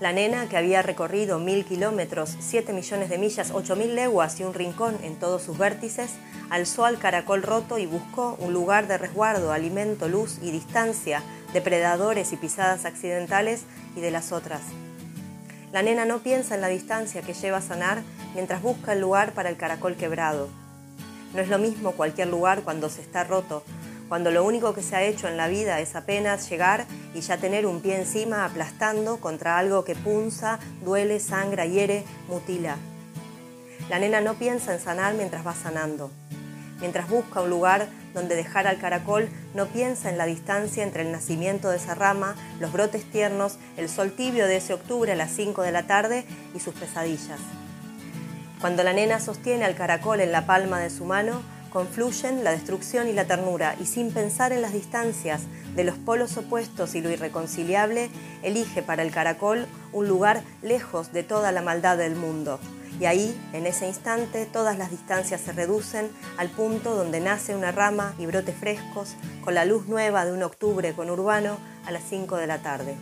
La nena, que había recorrido mil kilómetros, siete millones de millas, ocho mil leguas y un rincón en todos sus vértices, alzó al caracol roto y buscó un lugar de resguardo, alimento, luz y distancia de predadores y pisadas accidentales y de las otras. La nena no piensa en la distancia que lleva a sanar mientras busca el lugar para el caracol quebrado. No es lo mismo cualquier lugar cuando se está roto, cuando lo único que se ha hecho en la vida es apenas llegar y ya tener un pie encima aplastando contra algo que punza, duele, sangra, hiere, mutila. La nena no piensa en sanar mientras va sanando. Mientras busca un lugar donde dejar al caracol, no piensa en la distancia entre el nacimiento de esa rama, los brotes tiernos, el sol tibio de ese octubre a las 5 de la tarde y sus pesadillas. Cuando la nena sostiene al caracol en la palma de su mano, confluyen la destrucción y la ternura, y sin pensar en las distancias de los polos opuestos y lo irreconciliable, elige para el caracol un lugar lejos de toda la maldad del mundo. Y ahí, en ese instante, todas las distancias se reducen al punto donde nace una rama y brotes frescos, con la luz nueva de un octubre conurbano a las 5 de la tarde.